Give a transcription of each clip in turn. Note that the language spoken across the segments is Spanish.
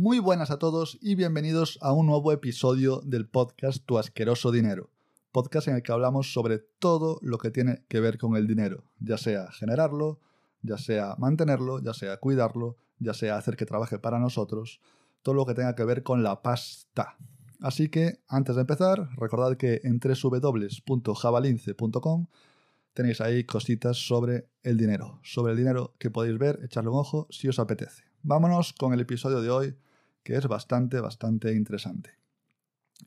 Muy buenas a todos y bienvenidos a un nuevo episodio del podcast Tu asqueroso dinero, podcast en el que hablamos sobre todo lo que tiene que ver con el dinero, ya sea generarlo, ya sea mantenerlo, ya sea cuidarlo, ya sea hacer que trabaje para nosotros, todo lo que tenga que ver con la pasta. Así que, antes de empezar, recordad que en www.javalince.com tenéis ahí cositas sobre el dinero, sobre el dinero que podéis ver, echarle un ojo si os apetece. Vámonos con el episodio de hoy, que es bastante, bastante interesante.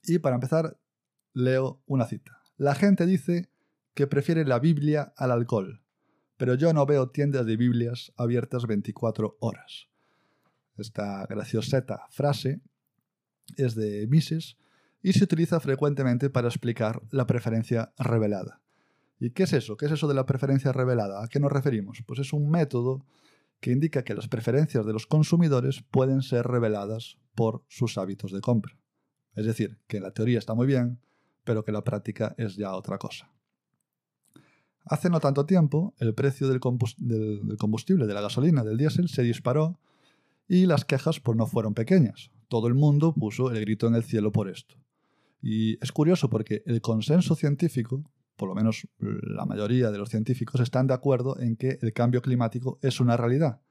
Y para empezar, leo una cita. La gente dice que prefiere la Biblia al alcohol, pero yo no veo tiendas de Biblias abiertas 24 horas. Esta gracioseta frase es de Mises y se utiliza frecuentemente para explicar la preferencia revelada. ¿Y qué es eso? ¿Qué es eso de la preferencia revelada? ¿A qué nos referimos? Pues es un método que indica que las preferencias de los consumidores pueden ser reveladas por sus hábitos de compra. Es decir, que la teoría está muy bien, pero que la práctica es ya otra cosa. Hace no tanto tiempo, el precio del, combustible, de la gasolina, del diésel, se disparó y las quejas pues, no fueron pequeñas. Todo el mundo puso el grito en el cielo por esto. Y es curioso porque el consenso científico por lo menos la mayoría de los científicos están de acuerdo en que el cambio climático es una realidad.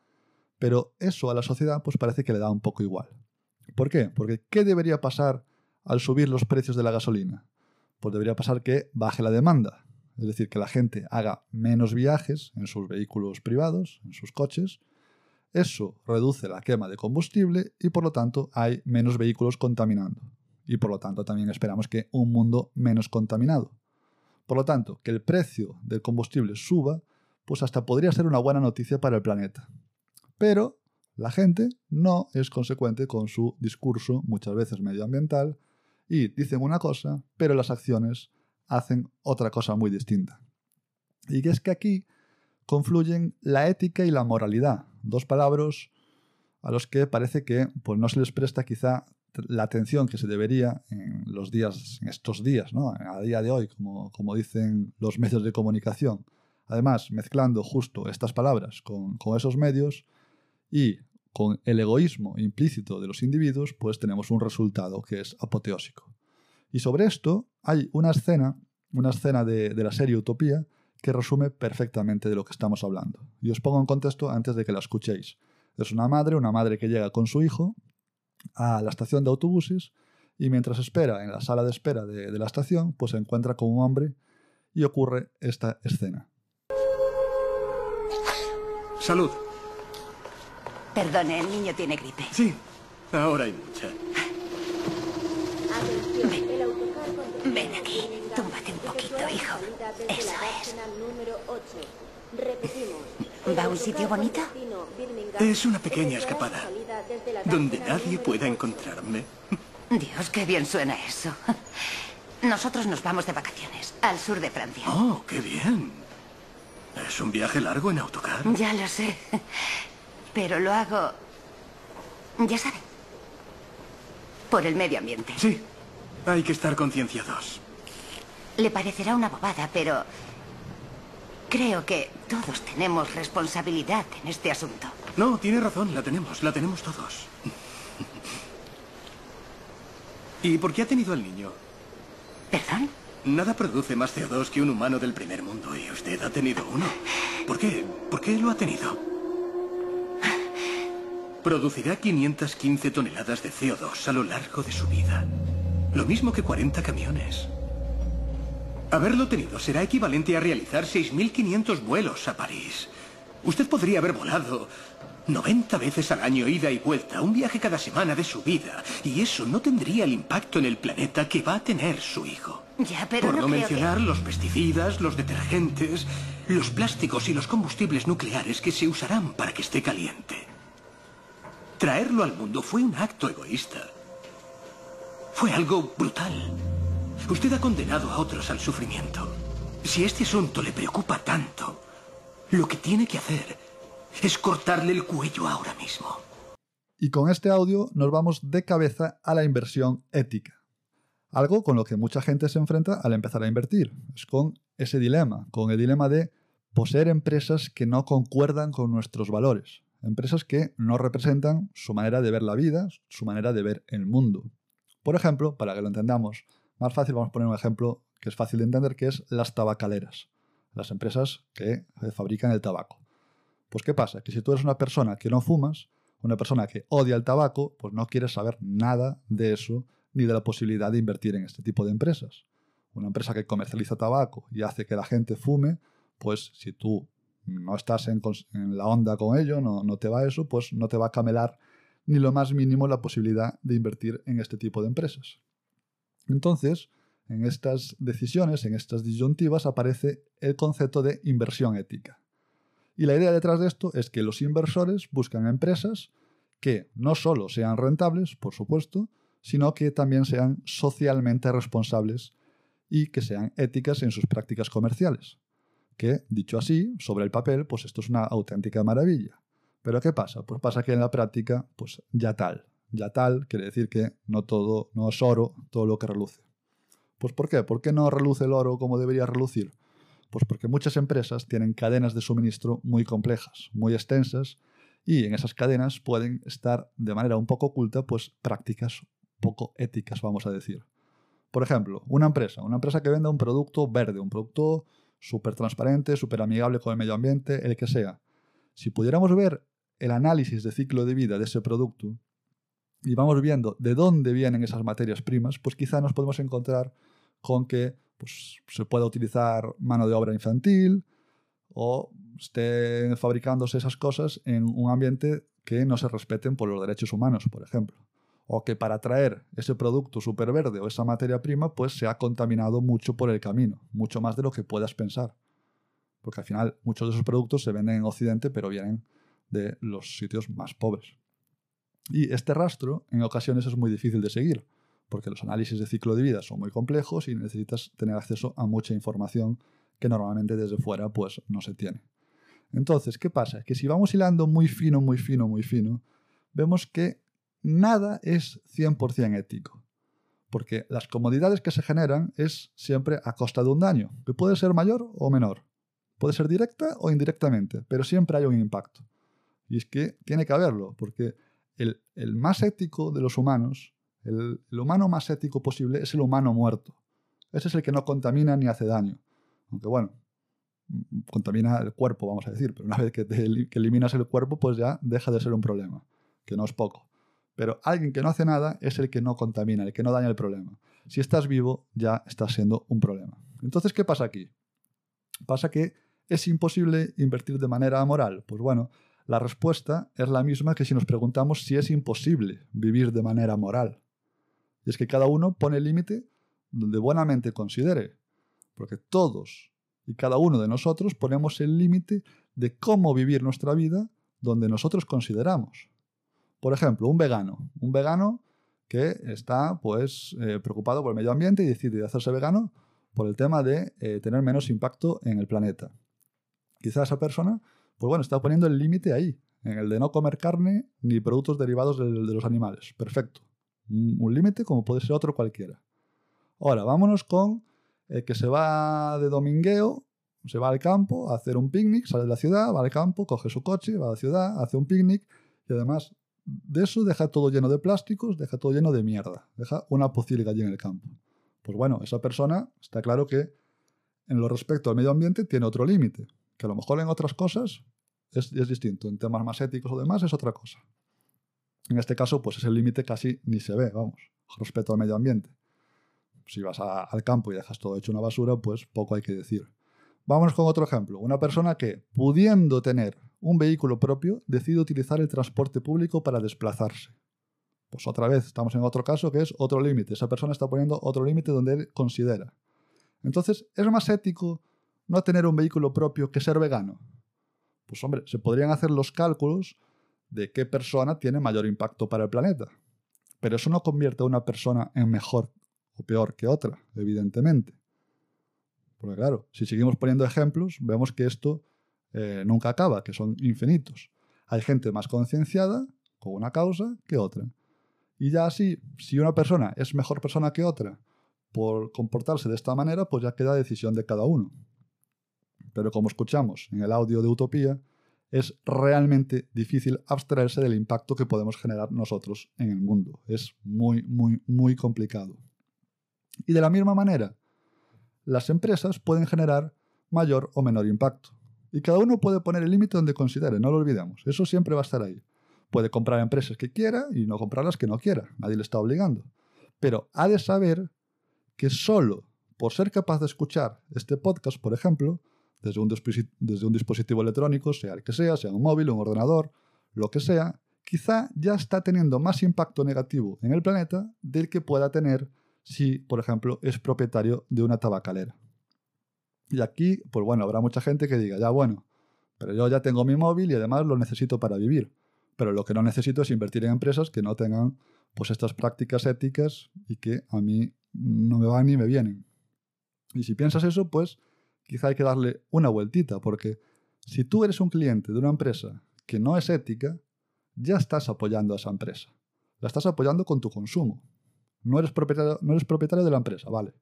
Pero eso a la sociedad pues parece que le da un poco igual. ¿Por qué? Porque ¿qué debería pasar al subir los precios de la gasolina? Pues debería pasar que baje la demanda. Es decir, que la gente haga menos viajes en sus vehículos privados, en sus coches. Eso reduce la quema de combustible y por lo tanto hay menos vehículos contaminando. Y por lo tanto también esperamos que un mundo menos contaminado. Por lo tanto, que el precio del combustible suba, pues hasta podría ser una buena noticia para el planeta. Pero la gente no es consecuente con su discurso, muchas veces medioambiental, y dicen una cosa, pero las acciones hacen otra cosa muy distinta. Y que es que aquí confluyen la ética y la moralidad, dos palabras a los que parece que pues, no se les presta quizá la atención que se debería en los días, estos días, ¿no? a día de hoy, como, como dicen los medios de comunicación. Además, mezclando justo estas palabras con, con esos medios y con el egoísmo implícito de los individuos, pues tenemos un resultado que es apoteósico. Y sobre esto hay una escena, una escena de, de, la serie Utopía, que resume perfectamente de lo que estamos hablando. Y os pongo en contexto antes de que la escuchéis. Es una madre, una madre que llega con su hijo a la estación de autobuses y mientras espera en la sala de espera de, la estación, pues se encuentra con un hombre y ocurre esta escena. Salud. Perdone, el niño tiene gripe. Sí, ahora hay mucha. Ven, ven aquí, túmbate un poquito, hijo. Eso es. ¿Va a un sitio bonito? Es una pequeña escapada, donde nadie pueda encontrarme. Dios, qué bien suena eso. Nosotros nos vamos de vacaciones, al sur de Francia. Oh, qué bien. Es un viaje largo en autocar. Ya lo sé. Pero lo hago... Ya sabe. Por el medio ambiente. Sí, hay que estar concienciados. Le parecerá una bobada, pero Creo que todos tenemos responsabilidad en este asunto. No, tiene razón, la tenemos, la tenemos todos. ¿Y por qué ha tenido al niño? ¿Perdón? Nada produce más CO2 que un humano del primer mundo y usted ha tenido uno. ¿Por qué? ¿Por qué lo ha tenido? Producirá 515 toneladas de CO2 a lo largo de su vida. Lo mismo que 40 camiones. Haberlo tenido será equivalente a realizar 6.500 vuelos a París. Usted podría haber volado 90 veces al año ida y vuelta, un viaje cada semana de su vida, y eso no tendría el impacto en el planeta que va a tener su hijo. Ya, pero Por no, mencionar que- los pesticidas, los detergentes, los plásticos y los combustibles nucleares que se usarán para que esté caliente. Traerlo al mundo fue un acto egoísta. Fue algo brutal. Usted ha condenado a otros al sufrimiento. Si este asunto le preocupa tanto, lo que tiene que hacer es cortarle el cuello ahora mismo. Y con este audio nos vamos de cabeza a la inversión ética. Algo con lo que mucha gente se enfrenta al empezar a invertir. Es con ese dilema, con el dilema de poseer empresas que no concuerdan con nuestros valores. empresas que no representan su manera de ver la vida, su manera de ver el mundo. Por ejemplo, para que lo entendamos más fácil, vamos a poner un ejemplo que es fácil de entender, que es las tabacaleras, las empresas que fabrican el tabaco. Pues ¿qué pasa? Que si tú eres una persona que no fumas, una persona que odia el tabaco, pues no quieres saber nada de eso ni de la posibilidad de invertir en este tipo de empresas. Una empresa que comercializa tabaco y hace que la gente fume, pues si tú no estás en, la onda con ello, no, no, te va eso, pues no te va a camelar ni lo más mínimo la posibilidad de invertir en este tipo de empresas. Entonces, en estas decisiones, en estas disyuntivas, aparece el concepto de inversión ética. Y la idea detrás de esto es que los inversores buscan empresas que no solo sean rentables, por supuesto, sino que también sean socialmente responsables y que sean éticas en sus prácticas comerciales. Que, dicho así, sobre el papel, pues esto es una auténtica maravilla. Pero ¿qué pasa? Pues pasa que en la práctica, pues ya tal. Ya tal quiere decir que no todo, no es oro todo lo que reluce. Pues ¿por qué? ¿Por qué no reluce el oro como debería relucir? Pues porque muchas empresas tienen cadenas de suministro muy complejas, muy extensas, y en esas cadenas pueden estar de manera un poco oculta pues prácticas poco éticas, vamos a decir. Por ejemplo, una empresa, una empresa que venda un producto verde, un producto súper transparente, súper amigable con el medio ambiente, el que sea. Si pudiéramos ver el análisis de ciclo de vida de ese producto y vamos viendo de dónde vienen esas materias primas, pues quizá nos podemos encontrar con que pues, se pueda utilizar mano de obra infantil o estén fabricándose esas cosas en un ambiente que no se respeten por los derechos humanos, por ejemplo o que para traer ese producto superverde o esa materia prima, pues se ha contaminado mucho por el camino, mucho más de lo que puedas pensar. Porque al final muchos de esos productos se venden en Occidente, pero vienen de los sitios más pobres. Y este rastro en ocasiones es muy difícil de seguir, porque los análisis de ciclo de vida son muy complejos y necesitas tener acceso a mucha información que normalmente desde fuera pues no se tiene. Entonces, ¿qué pasa? Que si vamos hilando muy fino, muy fino, muy fino, vemos que nada es 100% ético. Porque las comodidades que se generan es siempre a costa de un daño, que puede ser mayor o menor. Puede ser directa o indirectamente, pero siempre hay un impacto. Y es que tiene que haberlo, porque el, más ético de los humanos, el, humano más ético posible es el humano muerto. Ese es el que no contamina ni hace daño. Aunque bueno, contamina el cuerpo, vamos a decir, pero una vez que, que eliminas el cuerpo, pues ya deja de ser un problema, que no es poco. Pero alguien que no hace nada es el que no contamina, el que no daña el problema. Si estás vivo, ya estás siendo un problema. Entonces, ¿qué pasa aquí? Pasa que es imposible invertir de manera amoral. Pues bueno, la respuesta es la misma que si nos preguntamos si es imposible vivir de manera moral. Y es que cada uno pone el límite donde buenamente considere. Porque todos y cada uno de nosotros ponemos el límite de cómo vivir nuestra vida donde nosotros consideramos. Por ejemplo, un vegano. Un vegano que está pues, eh, preocupado por el medio ambiente y decide hacerse vegano por el tema de eh, tener menos impacto en el planeta. Quizá esa persona, pues bueno, está poniendo el límite ahí, en el de no comer carne ni productos derivados de, los animales. Perfecto. Un, límite como puede ser otro cualquiera. Ahora, vámonos con el que se va de domingueo, se va al campo a hacer un picnic, sale de la ciudad, va al campo, coge su coche, va a la ciudad, hace un picnic y además de eso deja todo lleno de plásticos, deja todo lleno de mierda, deja una pocilga allí en el campo. Pues bueno, esa persona está claro que en lo respecto al medio ambiente tiene otro límite, que a lo mejor en otras cosas es, distinto, en temas más éticos o demás es otra cosa. En este caso, pues ese límite casi ni se ve, vamos, respecto al medio ambiente. Si vas al campo y dejas todo hecho una basura, pues poco hay que decir. Vamos con otro ejemplo. Una persona que, pudiendo tener un vehículo propio, decide utilizar el transporte público para desplazarse. Pues otra vez, estamos en otro caso que es otro límite. Esa persona está poniendo otro límite donde él considera. Entonces, ¿es más ético no tener un vehículo propio que ser vegano? Pues hombre, se podrían hacer los cálculos de qué persona tiene mayor impacto para el planeta. Pero eso no convierte a una persona en mejor o peor que otra, evidentemente. Porque claro, si seguimos poniendo ejemplos, vemos que esto eh, nunca acaba, que son infinitos. Hay gente más concienciada con una causa que otra. Y ya así, si una persona es mejor persona que otra por comportarse de esta manera, pues ya queda decisión de cada uno. Pero como escuchamos en el audio de Utopía, es realmente difícil abstraerse del impacto que podemos generar nosotros en el mundo. Es muy, muy, muy complicado. Y de la misma manera, las empresas pueden generar mayor o menor impacto. Y cada uno puede poner el límite donde considere, no lo olvidemos. Eso siempre va a estar ahí. Puede comprar empresas que quiera y no comprar las que no quiera. Nadie le está obligando. Pero ha de saber que solo por ser capaz de escuchar este podcast, por ejemplo, desde un, dispositivo electrónico, sea el que sea, sea un móvil, un ordenador, lo que sea, quizá ya está teniendo más impacto negativo en el planeta del que pueda tener si, por ejemplo, es propietario de una tabacalera. Y aquí, pues bueno, habrá mucha gente que diga, ya bueno, pero yo ya tengo mi móvil y además lo necesito para vivir. Pero lo que no necesito es invertir en empresas que no tengan pues estas prácticas éticas y que a mí no me van ni me vienen. Y si piensas eso, pues quizá hay que darle una vueltita, porque si tú eres un cliente de una empresa que no es ética, ya estás apoyando a esa empresa. La estás apoyando con tu consumo. No eres propietario, no eres propietario de la empresa, vale.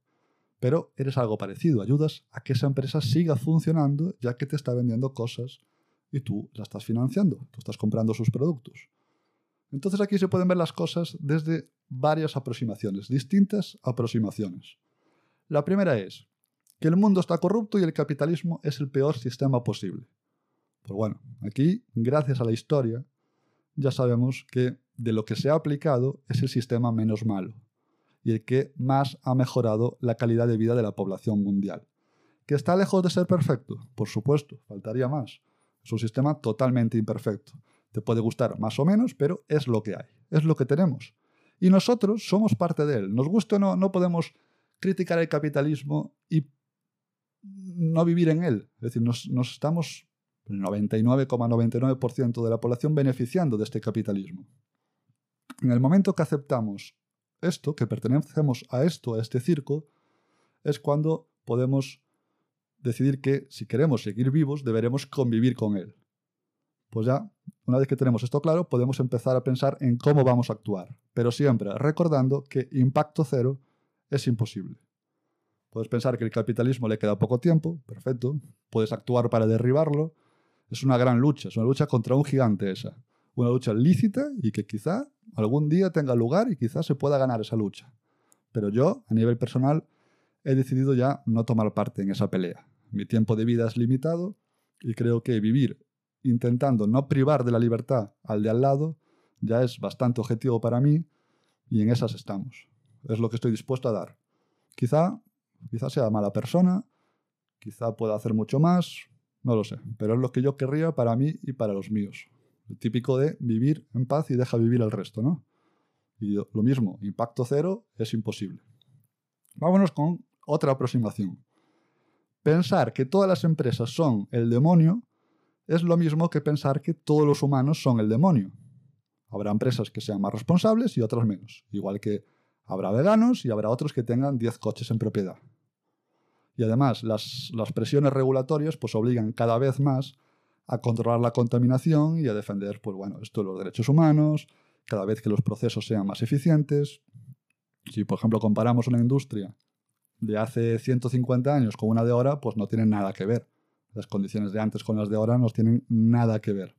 Pero eres algo parecido, ayudas a que esa empresa siga funcionando ya que te está vendiendo cosas y tú la estás financiando, tú estás comprando sus productos. Entonces aquí se pueden ver las cosas desde varias aproximaciones, distintas aproximaciones. La primera es, que el mundo está corrupto y el capitalismo es el peor sistema posible. Pues bueno, aquí, gracias a la historia, ya sabemos que de lo que se ha aplicado es el sistema menos malo y el que más ha mejorado la calidad de vida de la población mundial. ¿Que está lejos de ser perfecto? Por supuesto, faltaría más. Es un sistema totalmente imperfecto. Te puede gustar más o menos, pero es lo que hay, es lo que tenemos. Y nosotros somos parte de él. Nos gusta o no, no podemos criticar el capitalismo y no vivir en él. Es decir, nos, estamos el 99,99% de la población beneficiando de este capitalismo. En el momento que aceptamos esto, que pertenecemos a esto, a este circo, es cuando podemos decidir que si queremos seguir vivos, deberemos convivir con él. Pues ya, una vez que tenemos esto claro, podemos empezar a pensar en cómo vamos a actuar, pero siempre recordando que impacto cero es imposible. Puedes pensar que el capitalismo le queda poco tiempo, perfecto. Puedes actuar para derribarlo. Es una gran lucha, es una lucha contra un gigante esa. Una lucha lícita y que quizá algún día tenga lugar y quizá se pueda ganar esa lucha. Pero yo, a nivel personal, he decidido ya no tomar parte en esa pelea. Mi tiempo de vida es limitado y creo que vivir intentando no privar de la libertad al de al lado ya es bastante objetivo para mí y en esas estamos. Es lo que estoy dispuesto a dar. Quizá Quizá sea mala persona, quizá pueda hacer mucho más, no lo sé, pero es lo que yo querría para mí y para los míos. El típico de vivir en paz y deja vivir el resto, ¿no? Y lo mismo, impacto cero es imposible. Vámonos con otra aproximación. Pensar que todas las empresas son el demonio es lo mismo que pensar que todos los humanos son el demonio. Habrá empresas que sean más responsables y otras menos. Igual que Habrá veganos y habrá otros que tengan 10 coches en propiedad. Y además, las, presiones regulatorias pues, obligan cada vez más a controlar la contaminación y a defender, pues bueno, esto los derechos humanos, cada vez que los procesos sean más eficientes. Si, por ejemplo, comparamos una industria de hace 150 años con una de ahora, pues no tienen nada que ver. Las condiciones de antes con las de ahora no tienen nada que ver.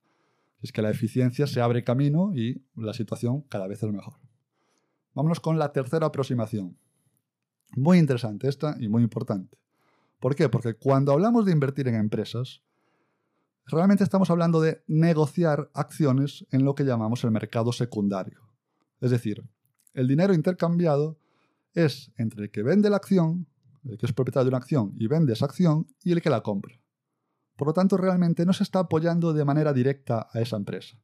Es que la eficiencia se abre camino y la situación cada vez es mejor. Vámonos con la tercera aproximación. Muy interesante esta y muy importante. ¿Por qué? Porque cuando hablamos de invertir en empresas, realmente estamos hablando de negociar acciones en lo que llamamos el mercado secundario. Es decir, el dinero intercambiado es entre el que vende la acción, el que es propietario de una acción y vende esa acción, y el que la compra. Por lo tanto, realmente no se está apoyando de manera directa a esa empresa.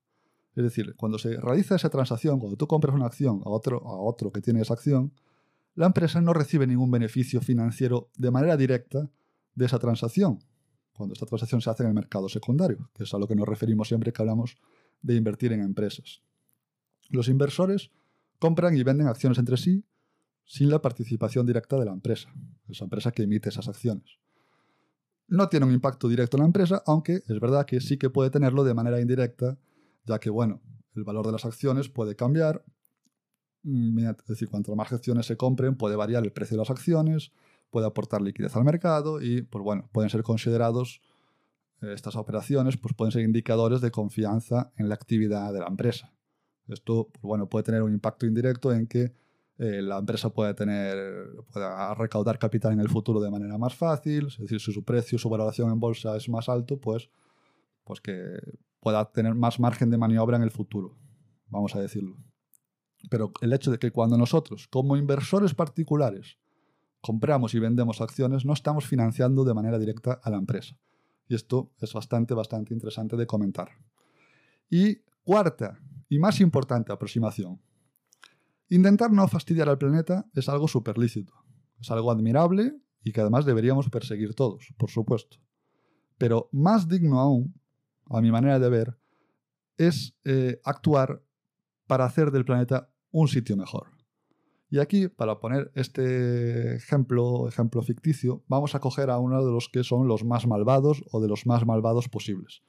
Es decir, cuando se realiza esa transacción, cuando tú compras una acción a otro, a otro que tiene esa acción, la empresa no recibe ningún beneficio financiero de manera directa de esa transacción, cuando esta transacción se hace en el mercado secundario, que es a lo que nos referimos siempre que hablamos de invertir en empresas. Los inversores compran y venden acciones entre sí sin la participación directa de la empresa, esa empresa que emite esas acciones. No tiene un impacto directo en la empresa, aunque es verdad que sí que puede tenerlo de manera indirecta ya que, bueno, el valor de las acciones puede cambiar, es decir, cuanto más acciones se compren, puede variar el precio de las acciones, puede aportar liquidez al mercado y, pues bueno, pueden ser considerados estas operaciones pues, pueden ser indicadores de confianza en la actividad de la empresa. Esto pues, bueno, puede tener un impacto indirecto en que eh, la empresa puede tener, pueda recaudar capital en el futuro de manera más fácil, es decir, si su precio, su valoración en bolsa es más alto, pues, pues que pueda tener más margen de maniobra en el futuro, vamos a decirlo. Pero el hecho de que cuando nosotros, como inversores particulares, compramos y vendemos acciones, no estamos financiando de manera directa a la empresa. Y esto es bastante, bastante interesante de comentar. Y cuarta y más importante aproximación, Intentar no fastidiar al planeta es algo súper lícito, es algo admirable y que además deberíamos perseguir todos, por supuesto. Pero más digno aún, a mi manera de ver, es eh, actuar para hacer del planeta un sitio mejor. Y aquí, para poner este ejemplo, ejemplo ficticio, vamos a coger a uno de los que son los más malvados o de los más malvados posibles.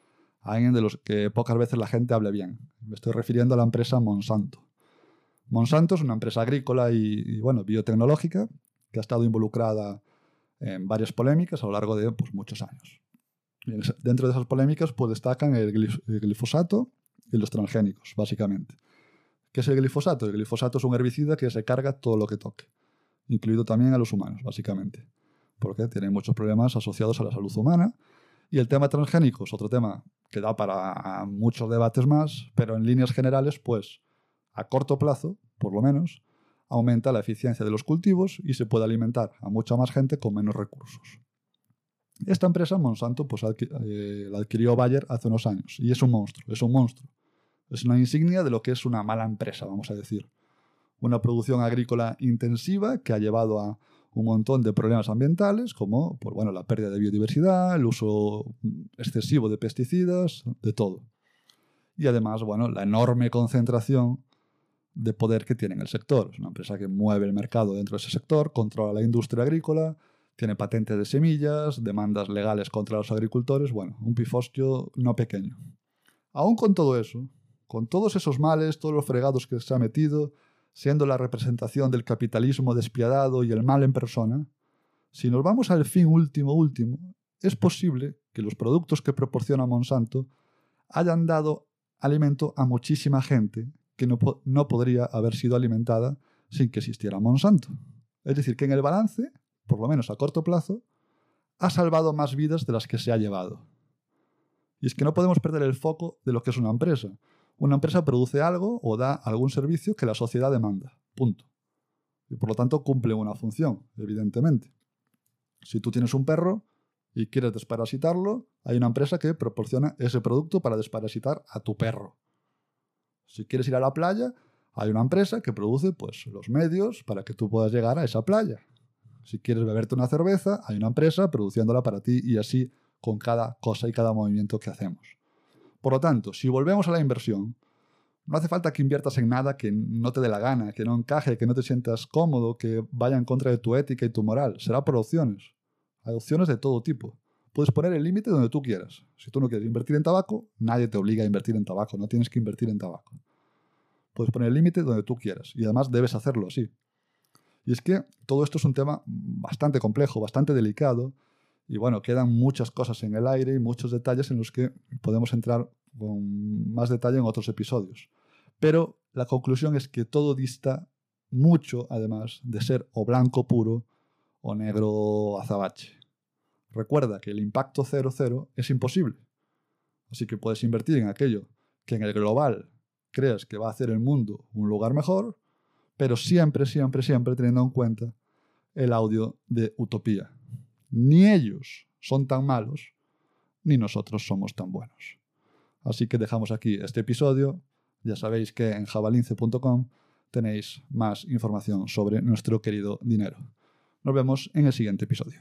A alguien de los que pocas veces la gente hable bien. Me estoy refiriendo a la empresa Monsanto. Monsanto es una empresa agrícola y, bueno, biotecnológica que ha estado involucrada en varias polémicas a lo largo de pues, muchos años. dentro de esas polémicas pues, destacan el, glifosato y los transgénicos, básicamente. ¿Qué es el glifosato? El glifosato es un herbicida que se carga todo lo que toque, incluido también a los humanos, básicamente, porque tiene muchos problemas asociados a la salud humana. Y el tema transgénico es otro tema que da para muchos debates más, pero en líneas generales, pues a corto plazo, por lo menos, aumenta la eficiencia de los cultivos y se puede alimentar a mucha más gente con menos recursos. Esta empresa, Monsanto, pues, eh, la adquirió Bayer hace unos años y es un monstruo, es un monstruo. Es una insignia de lo que es una mala empresa, vamos a decir. Una producción agrícola intensiva que ha llevado a un montón de problemas ambientales, como pues, bueno, la pérdida de biodiversidad, el uso excesivo de pesticidas, de todo. Y además, bueno, la enorme concentración de poder que tiene en el sector. Es una empresa que mueve el mercado dentro de ese sector, controla la industria agrícola, tiene patentes de semillas, demandas legales contra los agricultores, bueno, un pifostio no pequeño. Aún con todo eso, con todos esos males, todos los fregados que se ha metido, siendo la representación del capitalismo despiadado y el mal en persona, si nos vamos al fin último último, es posible que los productos que proporciona Monsanto hayan dado alimento a muchísima gente que no, no podría haber sido alimentada sin que existiera Monsanto. Es decir, que en el balance, por lo menos a corto plazo, ha salvado más vidas de las que se ha llevado. Y es que no podemos perder el foco de lo que es una empresa. Una empresa produce algo o da algún servicio que la sociedad demanda. Punto. Y por lo tanto cumple una función, evidentemente. Si tú tienes un perro y quieres desparasitarlo, hay una empresa que proporciona ese producto para desparasitar a tu perro. Si quieres ir a la playa, hay una empresa que produce pues, los medios para que tú puedas llegar a esa playa. Si quieres beberte una cerveza, hay una empresa produciéndola para ti y así con cada cosa y cada movimiento que hacemos. Por lo tanto, si volvemos a la inversión, no hace falta que inviertas en nada que no te dé la gana, que no encaje, que no te sientas cómodo, que vaya en contra de tu ética y tu moral. Será por opciones. Hay opciones de todo tipo. Puedes poner el límite donde tú quieras. Si tú no quieres invertir en tabaco, nadie te obliga a invertir en tabaco, no tienes que invertir en tabaco. Puedes poner el límite donde tú quieras y además debes hacerlo así. Y es que todo esto es un tema bastante complejo, bastante delicado y bueno, quedan muchas cosas en el aire y muchos detalles en los que podemos entrar con más detalle en otros episodios. Pero la conclusión es que todo dista mucho, además, de ser o blanco puro o negro azabache. Recuerda que el impacto 0,0 es imposible. Así que puedes invertir en aquello que en el global creas que va a hacer el mundo un lugar mejor, pero siempre, siempre, siempre teniendo en cuenta el audio de Utopía. Ni ellos son tan malos, ni nosotros somos tan buenos. Así que dejamos aquí este episodio. Ya sabéis que en jabalince.com tenéis más información sobre nuestro querido dinero. Nos vemos en el siguiente episodio.